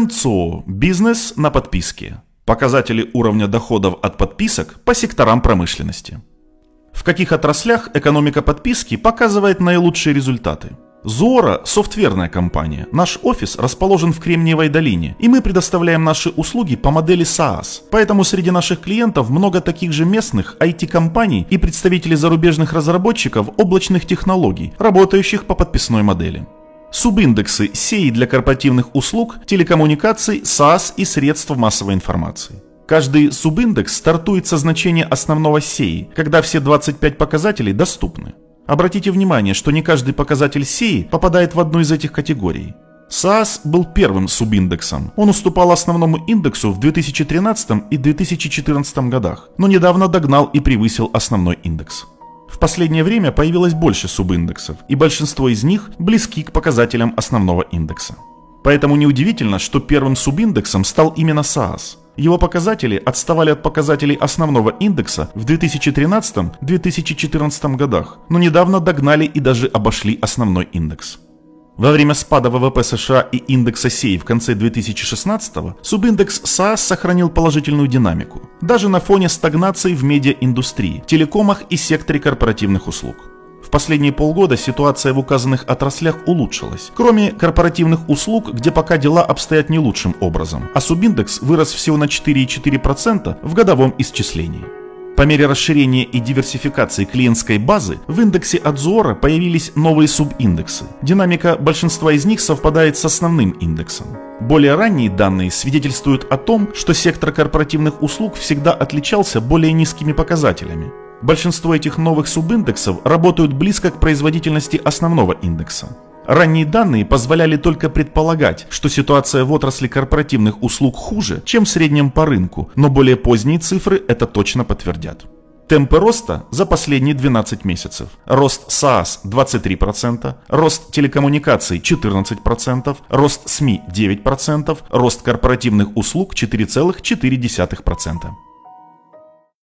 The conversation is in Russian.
НЦО – бизнес на подписке. Показатели уровня доходов от подписок по секторам промышленности. В каких отраслях экономика подписки показывает наилучшие результаты? Зора – софтверная компания. Наш офис расположен в Кремниевой долине, и мы предоставляем наши услуги по модели SaaS. Поэтому среди наших клиентов много таких же местных IT-компаний и представителей зарубежных разработчиков облачных технологий, работающих по подписной модели. Субиндексы SEI для корпоративных услуг, телекоммуникаций, SaaS и средств массовой информации. Каждый субиндекс стартует со значения основного SEI, когда все 25 показателей доступны. Обратите внимание, что не каждый показатель SEI попадает в одну из этих категорий. SaaS был первым субиндексом. Он уступал основному индексу в 2013 и 2014 годах, но недавно догнал и превысил основной индекс. Последнее время появилось больше субиндексов, и большинство из них близки к показателям основного индекса. Поэтому неудивительно, что первым субиндексом стал именно SaaS. Его показатели отставали от показателей основного индекса в 2013-2014 годах, но недавно догнали и даже обошли основной индекс. Во время спада ВВП США и индекса SEI в конце 2016-го субиндекс SaaS сохранил положительную динамику, даже на фоне стагнации в медиаиндустрии, телекомах и секторе корпоративных услуг. В последние полгода ситуация в указанных отраслях улучшилась, кроме корпоративных услуг, где пока дела обстоят не лучшим образом, а субиндекс вырос всего на 4,4% в годовом исчислении. По мере расширения и диверсификации клиентской базы в индексе Адзора появились новые субиндексы. Динамика большинства из них совпадает с основным индексом. Более ранние данные свидетельствуют о том, что сектор корпоративных услуг всегда отличался более низкими показателями. Большинство этих новых субиндексов работают близко к производительности основного индекса. Ранние данные позволяли только предполагать, что ситуация в отрасли корпоративных услуг хуже, чем в среднем по рынку, но более поздние цифры это точно подтвердят. Темпы роста за последние 12 месяцев. Рост SaaS 23%, рост телекоммуникаций 14%, рост СМИ 9%, рост корпоративных услуг 4,4%.